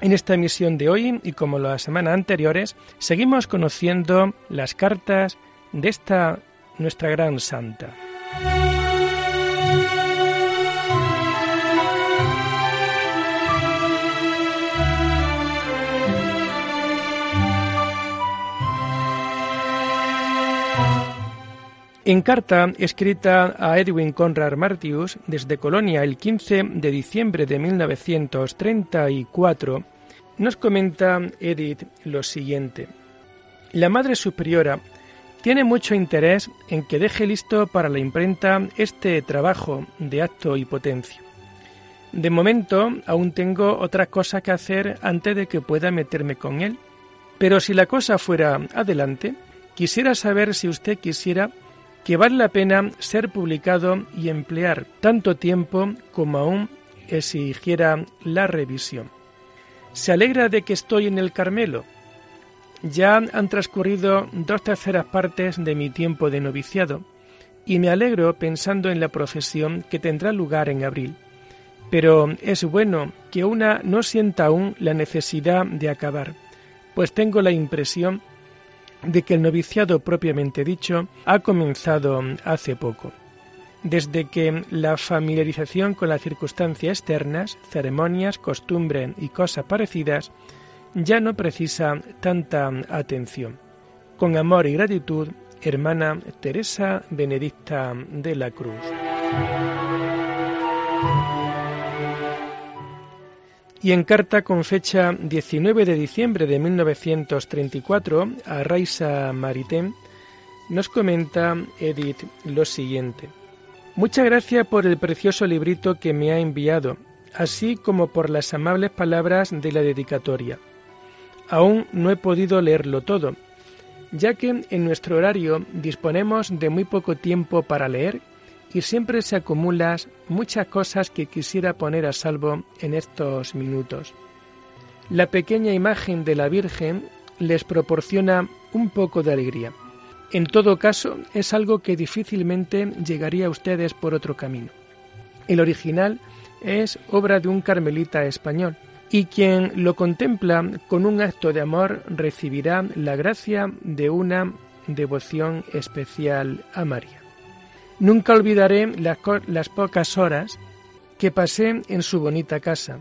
En esta emisión de hoy, y como las semanas anteriores, seguimos conociendo las cartas de esta nuestra gran santa. En carta escrita a Edwin Conrad Martius desde Colonia el 15 de diciembre de 1934, nos comenta Edith lo siguiente. La Madre Superiora tiene mucho interés en que deje listo para la imprenta este trabajo de acto y potencia. De momento aún tengo otras cosas que hacer antes de que pueda meterme con él, pero si la cosa fuera adelante, quisiera saber si usted quisiera que vale la pena ser publicado y emplear tanto tiempo como aún exigiera la revisión. ¿Se alegra de que estoy en el Carmelo? Ya han transcurrido dos terceras partes de mi tiempo de noviciado, y me alegro pensando en la procesión que tendrá lugar en abril. Pero es bueno que una no sienta aún la necesidad de acabar, pues tengo la impresión de que el noviciado propiamente dicho ha comenzado hace poco. Desde que la familiarización con las circunstancias externas, ceremonias, costumbres y cosas parecidas ya no precisa tanta atención. Con amor y gratitud, hermana Teresa Benedicta de la Cruz. Y en carta con fecha 19 de diciembre de 1934 a Raisa Maritain nos comenta Edith lo siguiente. Muchas gracias por el precioso librito que me ha enviado, así como por las amables palabras de la dedicatoria. Aún no he podido leerlo todo, ya que en nuestro horario disponemos de muy poco tiempo para leer y siempre se acumulan muchas cosas que quisiera poner a salvo en estos minutos. La pequeña imagen de la Virgen les proporciona un poco de alegría. En todo caso, es algo que difícilmente llegaría a ustedes por otro camino. El original es obra de un carmelita español, y quien lo contempla con un acto de amor recibirá la gracia de una devoción especial a María. Nunca olvidaré las, pocas horas que pasé en su bonita casa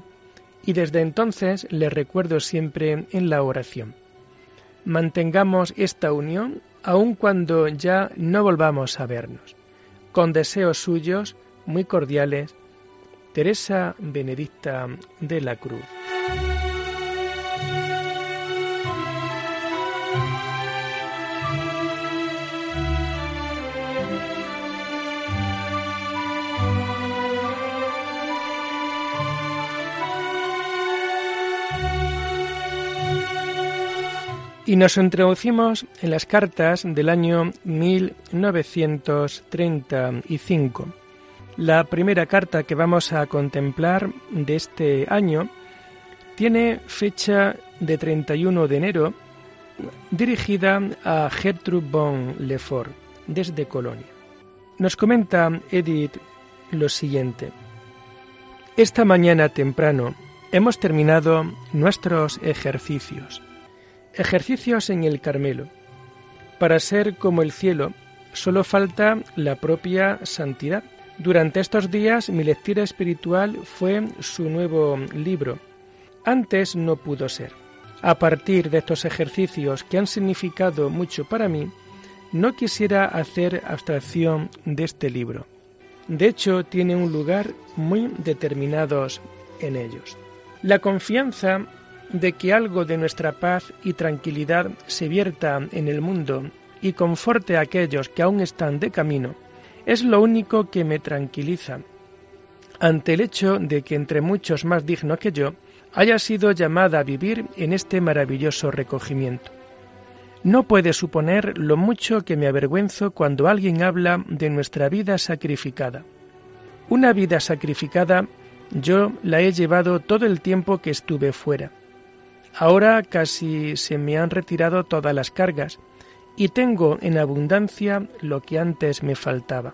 y desde entonces le recuerdo siempre en la oración. Mantengamos esta unión aun cuando ya no volvamos a vernos. Con deseos suyos muy cordiales, Teresa Benedicta de la Cruz. Y nos introducimos en las cartas del año 1935. La primera carta que vamos a contemplar de este año tiene fecha de 31 de enero, dirigida a Gertrude von Lefort desde Colonia. Nos comenta Edith lo siguiente. Esta mañana temprano hemos terminado nuestros ejercicios Ejercicios en el Carmelo. Para ser como el cielo, solo falta la propia santidad. Durante estos días mi lectura espiritual fue su nuevo libro. Antes no pudo ser. A partir de estos ejercicios que han significado mucho para mí, no quisiera hacer abstracción de este libro. De hecho, tiene un lugar muy determinado en ellos. La confianza de que algo de nuestra paz y tranquilidad se vierta en el mundo y conforte a aquellos que aún están de camino, es lo único que me tranquiliza, ante el hecho de que entre muchos más dignos que yo haya sido llamada a vivir en este maravilloso recogimiento. No puede suponer lo mucho que me avergüenzo cuando alguien habla de nuestra vida sacrificada. Una vida sacrificada yo la he llevado todo el tiempo que estuve fuera. Ahora casi se me han retirado todas las cargas y tengo en abundancia lo que antes me faltaba.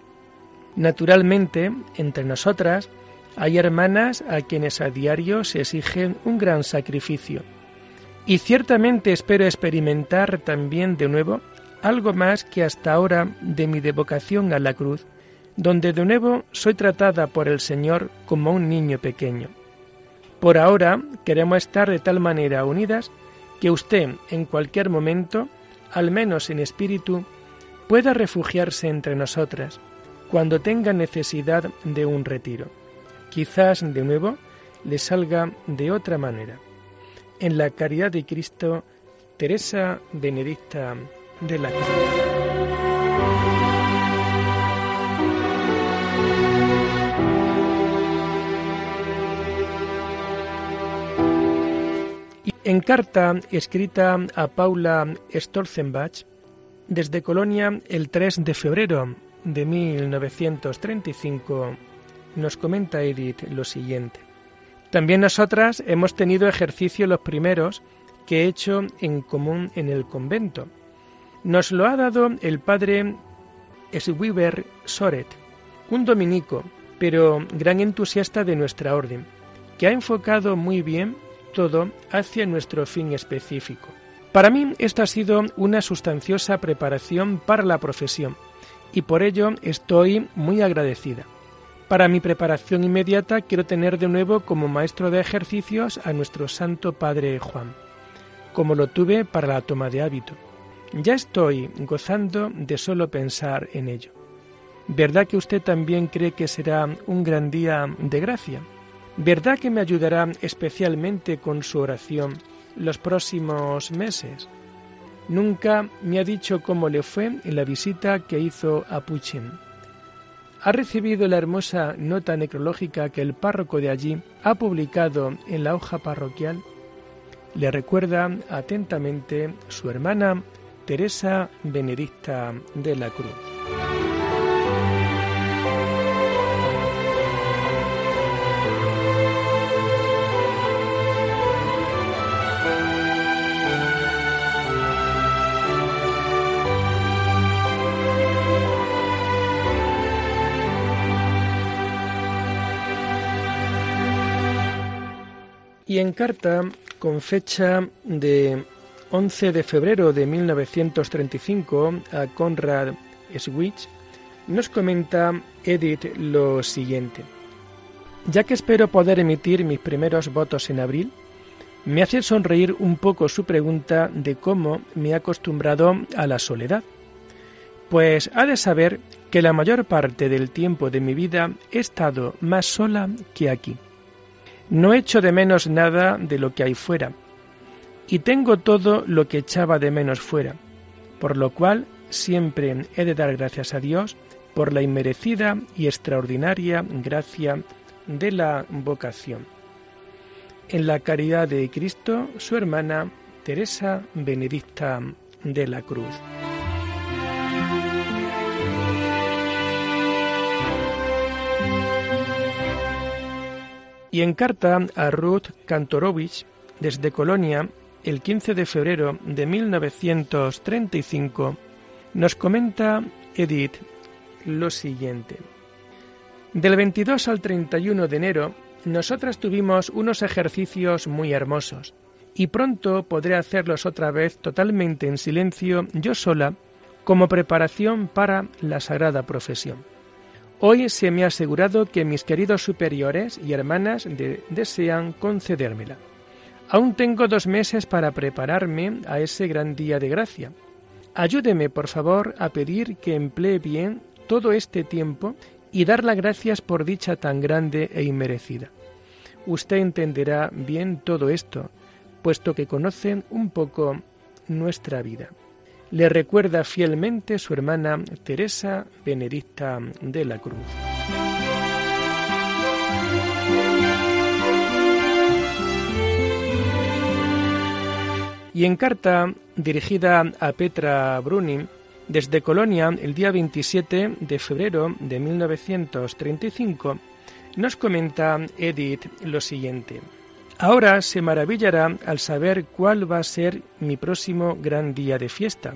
Naturalmente, entre nosotras hay hermanas a quienes a diario se exige un gran sacrificio y ciertamente espero experimentar también de nuevo algo más que hasta ahora de mi devocación a la cruz, donde de nuevo soy tratada por el Señor como un niño pequeño. Por ahora queremos estar de tal manera unidas que usted en cualquier momento, al menos en espíritu, pueda refugiarse entre nosotras cuando tenga necesidad de un retiro. Quizás de nuevo le salga de otra manera en la caridad de Cristo, Teresa Benedicta de la Cruz. En carta escrita a Paula Storzenbach desde Colonia el 3 de febrero de 1935, nos comenta Edith lo siguiente. También nosotras hemos tenido ejercicio los primeros que he hecho en común en el convento. Nos lo ha dado el padre Swiber Soret, un dominico, pero gran entusiasta de nuestra orden, que ha enfocado muy bien todo hacia nuestro fin específico. Para mí esto ha sido una sustanciosa preparación para la profesión y por ello estoy muy agradecida. Para mi preparación inmediata quiero tener de nuevo como maestro de ejercicios a nuestro Santo Padre Juan, como lo tuve para la toma de hábito. Ya estoy gozando de solo pensar en ello. ¿Verdad que usted también cree que será un gran día de gracia? ¿Verdad que me ayudará especialmente con su oración los próximos meses? Nunca me ha dicho cómo le fue en la visita que hizo a Puchin ha recibido la hermosa nota necrológica que el párroco de allí ha publicado en la hoja parroquial, le recuerda atentamente su hermana Teresa Benedicta de la Cruz. Y en carta, con fecha de 11 de febrero de 1935 a Conrad Switch, nos comenta Edith lo siguiente. Ya que espero poder emitir mis primeros votos en abril, me hace sonreír un poco su pregunta de cómo me he acostumbrado a la soledad. Pues ha de saber que la mayor parte del tiempo de mi vida he estado más sola que aquí. No echo de menos nada de lo que hay fuera, y tengo todo lo que echaba de menos fuera, por lo cual siempre he de dar gracias a Dios por la inmerecida y extraordinaria gracia de la vocación. En la caridad de Cristo, su hermana Teresa Benedicta de la Cruz. Y en carta a Ruth Kantorowicz, desde Colonia, el 15 de febrero de 1935, nos comenta Edith lo siguiente. Del 22 al 31 de enero, nosotras tuvimos unos ejercicios muy hermosos, y pronto podré hacerlos otra vez totalmente en silencio yo sola, como preparación para la sagrada profesión. Hoy se me ha asegurado que mis queridos superiores y hermanas desean concedérmela. Aún tengo dos meses para prepararme a ese gran día de gracia. Ayúdeme, por favor, a pedir que emplee bien todo este tiempo y dar las gracias por dicha tan grande e inmerecida. Usted entenderá bien todo esto, puesto que conoce un poco nuestra vida le recuerda fielmente su hermana Teresa Benedicta de la Cruz. Y en carta dirigida a Petra Brunin, desde Colonia, el día 27 de febrero de 1935, nos comenta Edith lo siguiente. Ahora se maravillará al saber cuál va a ser mi próximo gran día de fiesta.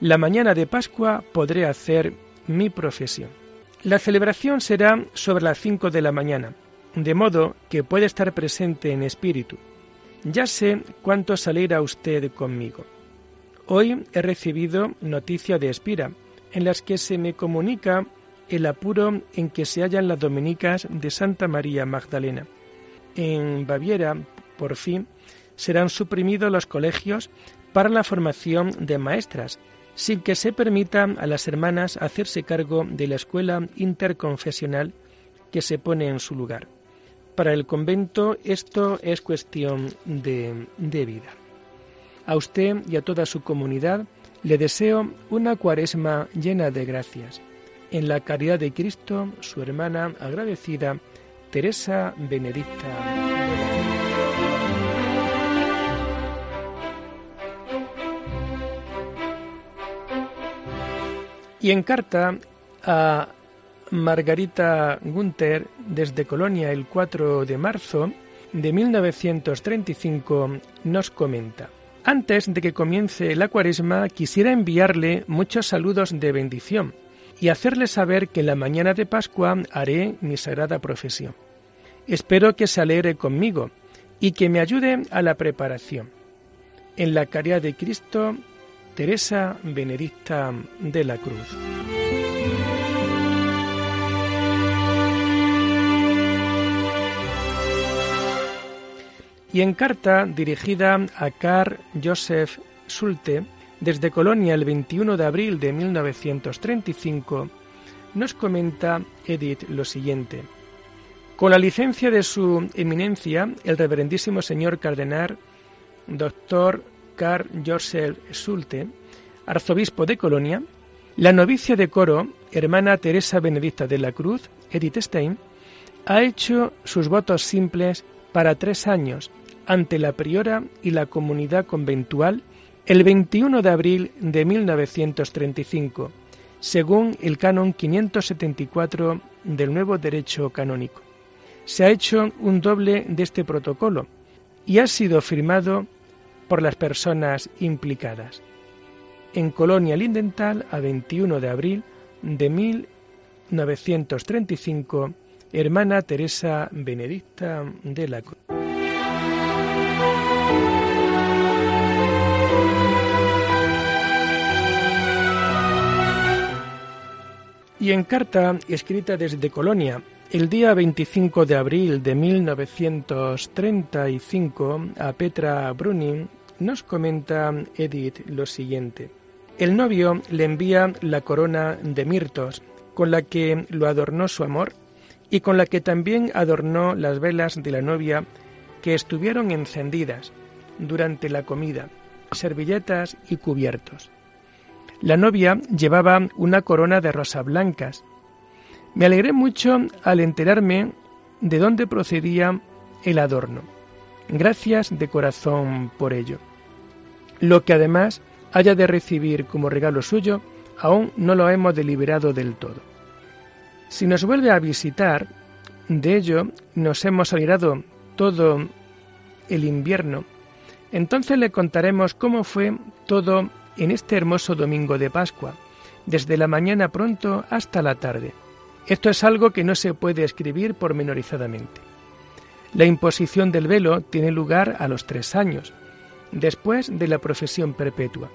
La mañana de Pascua podré hacer mi profesión. La celebración será sobre las cinco de la mañana, de modo que puede estar presente en espíritu. Ya sé cuánto salirá usted conmigo. Hoy he recibido noticia de Espira, en las que se me comunica el apuro en que se hallan las dominicas de Santa María Magdalena. En Baviera, por fin, serán suprimidos los colegios para la formación de maestras, sin que se permita a las hermanas hacerse cargo de la escuela interconfesional que se pone en su lugar. Para el convento esto es cuestión de, de vida. A usted y a toda su comunidad le deseo una cuaresma llena de gracias. En la caridad de Cristo, su hermana agradecida, Teresa Benedicta. Y en carta a Margarita Gunther desde Colonia el 4 de marzo de 1935 nos comenta. Antes de que comience la cuaresma quisiera enviarle muchos saludos de bendición y hacerle saber que en la mañana de Pascua haré mi sagrada profesión. Espero que se alegre conmigo y que me ayude a la preparación. En la caridad de Cristo Teresa Benedicta de la Cruz. Y en carta dirigida a Carl Joseph Sulte, desde Colonia el 21 de abril de 1935, nos comenta Edith lo siguiente. Con la licencia de su eminencia, el reverendísimo señor cardenal, doctor Carl Joseph Sulte, arzobispo de Colonia, la novicia de coro, hermana Teresa Benedicta de la Cruz, Edith Stein, ha hecho sus votos simples para tres años ante la priora y la comunidad conventual el 21 de abril de 1935, según el canon 574 del nuevo derecho canónico. Se ha hecho un doble de este protocolo y ha sido firmado por las personas implicadas. En Colonia Lindental, a 21 de abril de 1935, hermana Teresa Benedicta de la Cruz. Y en carta escrita desde Colonia el día 25 de abril de 1935 a Petra Brunin, nos comenta Edith lo siguiente. El novio le envía la corona de mirtos, con la que lo adornó su amor y con la que también adornó las velas de la novia que estuvieron encendidas durante la comida, servilletas y cubiertos. La novia llevaba una corona de rosas blancas. Me alegré mucho al enterarme de dónde procedía el adorno. Gracias de corazón por ello. Lo que además haya de recibir como regalo suyo, aún no lo hemos deliberado del todo. Si nos vuelve a visitar, de ello nos hemos alegrado todo el invierno, entonces le contaremos cómo fue todo en este hermoso domingo de Pascua, desde la mañana pronto hasta la tarde. Esto es algo que no se puede escribir pormenorizadamente. La imposición del velo tiene lugar a los tres años, después de la profesión perpetua.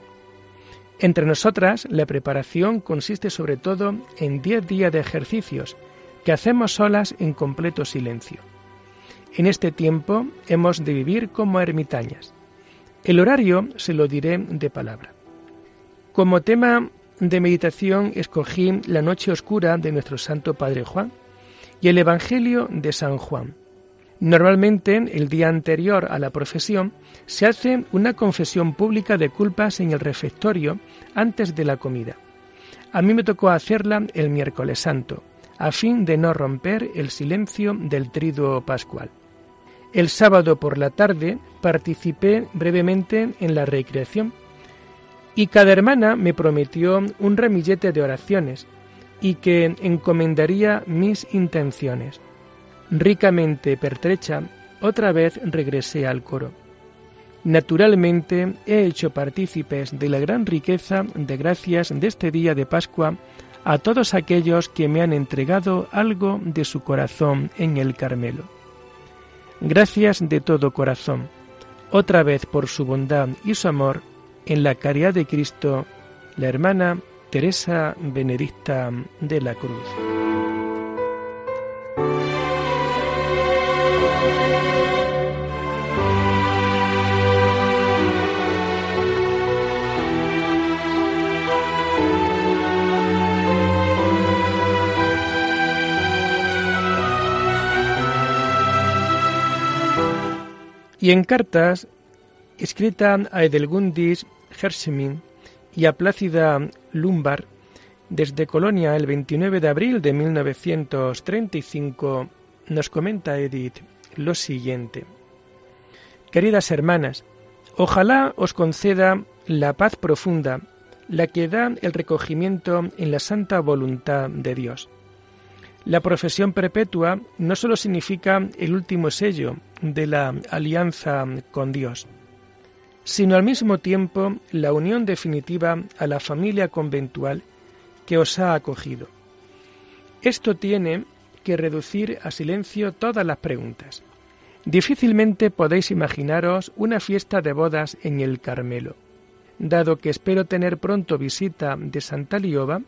Entre nosotras, la preparación consiste sobre todo en diez días de ejercicios que hacemos solas en completo silencio. En este tiempo hemos de vivir como ermitañas. El horario se lo diré de palabra. Como tema de meditación escogí la noche oscura de nuestro Santo Padre Juan y el Evangelio de San Juan. Normalmente, el día anterior a la profesión, se hace una confesión pública de culpas en el refectorio antes de la comida. A mí me tocó hacerla el miércoles santo, a fin de no romper el silencio del triduo pascual. El sábado por la tarde participé brevemente en la recreación y cada hermana me prometió un ramillete de oraciones y que encomendaría mis intenciones. Ricamente pertrecha, otra vez regresé al coro. Naturalmente he hecho partícipes de la gran riqueza de gracias de este día de Pascua a todos aquellos que me han entregado algo de su corazón en el Carmelo. Gracias de todo corazón, otra vez por su bondad y su amor, en la caridad de Cristo, la hermana Teresa Benedicta de la Cruz. Y en cartas, escrita a Edelgundis Hersemin y a Plácida Lumbar, desde Colonia el 29 de abril de 1935, nos comenta Edith lo siguiente. Queridas hermanas, ojalá os conceda la paz profunda, la que da el recogimiento en la santa voluntad de Dios la profesión perpetua no solo significa el último sello de la alianza con Dios, sino al mismo tiempo la unión definitiva a la familia conventual que os ha acogido. Esto tiene que reducir a silencio todas las preguntas. Difícilmente podéis imaginaros una fiesta de bodas en el Carmelo. Dado que espero tener pronto visita de Santa Lioba,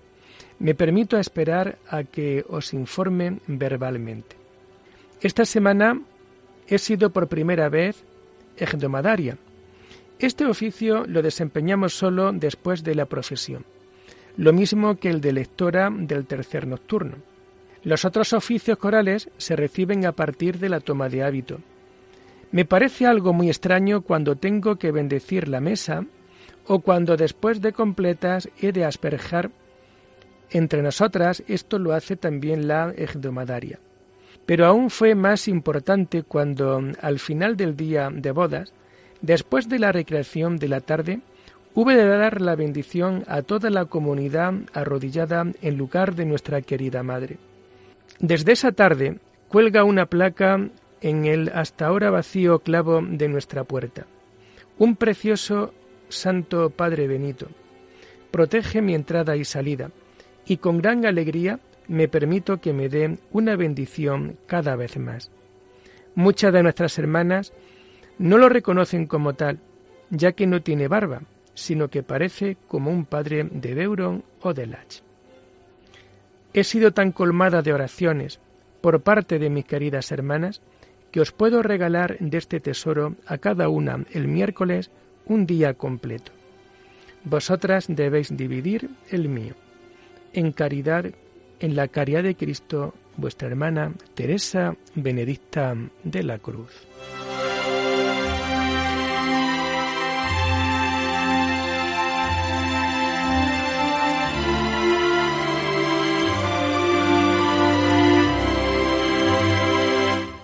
me permito esperar a que os informen verbalmente. Esta semana he sido por primera vez ejdomadaria. Este oficio lo desempeñamos solo después de la profesión, lo mismo que el de lectora del tercer nocturno. Los otros oficios corales se reciben a partir de la toma de hábito. Me parece algo muy extraño cuando tengo que bendecir la mesa o cuando después de completas he de asperjar entre nosotras esto lo hace también la egdomadaria. Pero aún fue más importante cuando, al final del día de bodas, después de la recreación de la tarde, hube de dar la bendición a toda la comunidad arrodillada en lugar de nuestra querida madre. Desde esa tarde cuelga una placa en el hasta ahora vacío clavo de nuestra puerta. Un precioso Santo Padre Benito. Protege mi entrada y salida y con gran alegría me permito que me dé una bendición cada vez más. Muchas de nuestras hermanas no lo reconocen como tal, ya que no tiene barba, sino que parece como un padre de Beuron o de Lach. He sido tan colmada de oraciones por parte de mis queridas hermanas que os puedo regalar de este tesoro a cada una el miércoles un día completo. Vosotras debéis dividir el mío en caridad, en la caridad de Cristo, vuestra hermana Teresa Benedicta de la Cruz.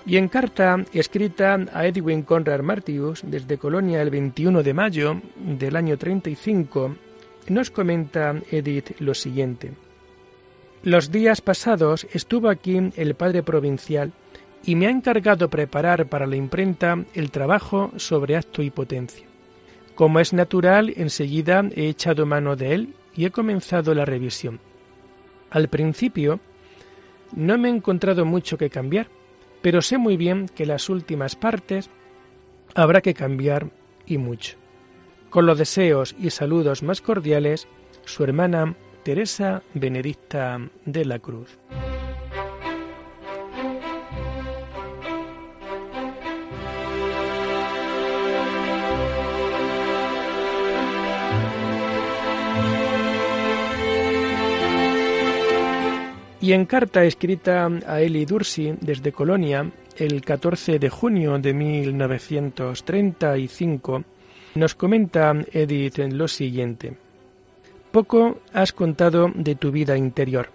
Y en carta escrita a Edwin Conrad Martius desde Colonia el 21 de mayo del año 35, nos comenta Edith lo siguiente. Los días pasados estuvo aquí el padre provincial y me ha encargado preparar para la imprenta el trabajo sobre acto y potencia. Como es natural, enseguida he echado mano de él y he comenzado la revisión. Al principio no me he encontrado mucho que cambiar, pero sé muy bien que las últimas partes habrá que cambiar y mucho. Con los deseos y saludos más cordiales, su hermana Teresa Benedicta de la Cruz. Y en carta escrita a Eli Dursi desde Colonia el 14 de junio de 1935, nos comenta Edith lo siguiente. Poco has contado de tu vida interior.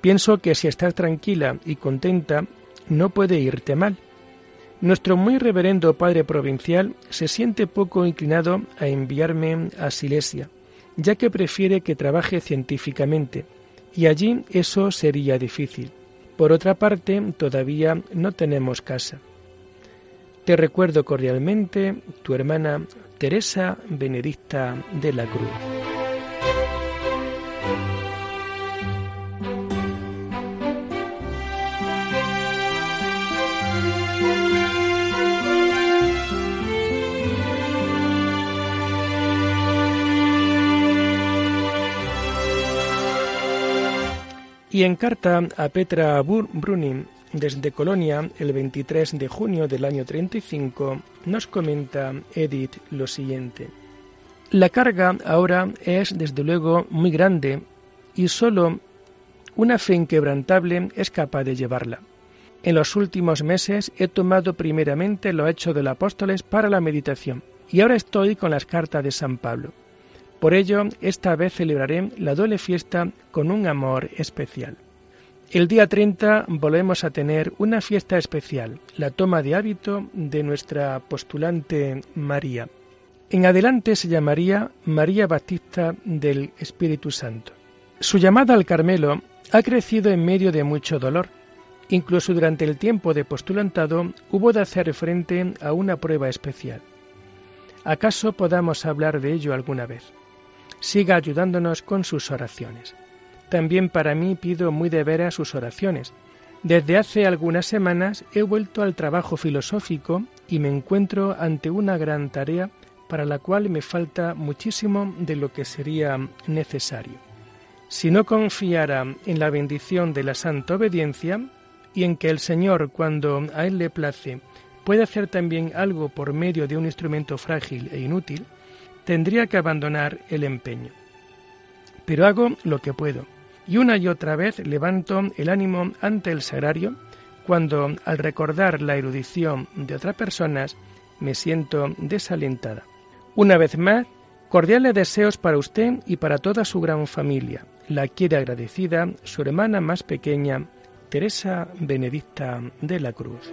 Pienso que si estás tranquila y contenta, no puede irte mal. Nuestro muy reverendo padre provincial se siente poco inclinado a enviarme a Silesia, ya que prefiere que trabaje científicamente, y allí eso sería difícil. Por otra parte, todavía no tenemos casa. Te recuerdo cordialmente tu hermana Teresa Benedicta de la Cruz. Y en carta a Petra Brunin desde Colonia, el 23 de junio del año 35, nos comenta Edith lo siguiente. La carga ahora es desde luego muy grande y solo una fe inquebrantable es capaz de llevarla. En los últimos meses he tomado primeramente lo hecho del apóstoles para la meditación y ahora estoy con las cartas de San Pablo. Por ello, esta vez celebraré la doble fiesta con un amor especial. El día 30 volvemos a tener una fiesta especial, la toma de hábito de nuestra postulante María. En adelante se llamaría María Batista del Espíritu Santo. Su llamada al Carmelo ha crecido en medio de mucho dolor. Incluso durante el tiempo de postulantado hubo de hacer frente a una prueba especial. ¿Acaso podamos hablar de ello alguna vez? Siga ayudándonos con sus oraciones. También para mí pido muy de veras sus oraciones. Desde hace algunas semanas he vuelto al trabajo filosófico y me encuentro ante una gran tarea para la cual me falta muchísimo de lo que sería necesario. Si no confiara en la bendición de la santa obediencia y en que el Señor, cuando a Él le place, puede hacer también algo por medio de un instrumento frágil e inútil, tendría que abandonar el empeño. Pero hago lo que puedo, y una y otra vez levanto el ánimo ante el sagrario cuando, al recordar la erudición de otras personas, me siento desalentada. Una vez más, cordiales deseos para usted y para toda su gran familia. La quiere agradecida su hermana más pequeña, Teresa Benedicta de la Cruz.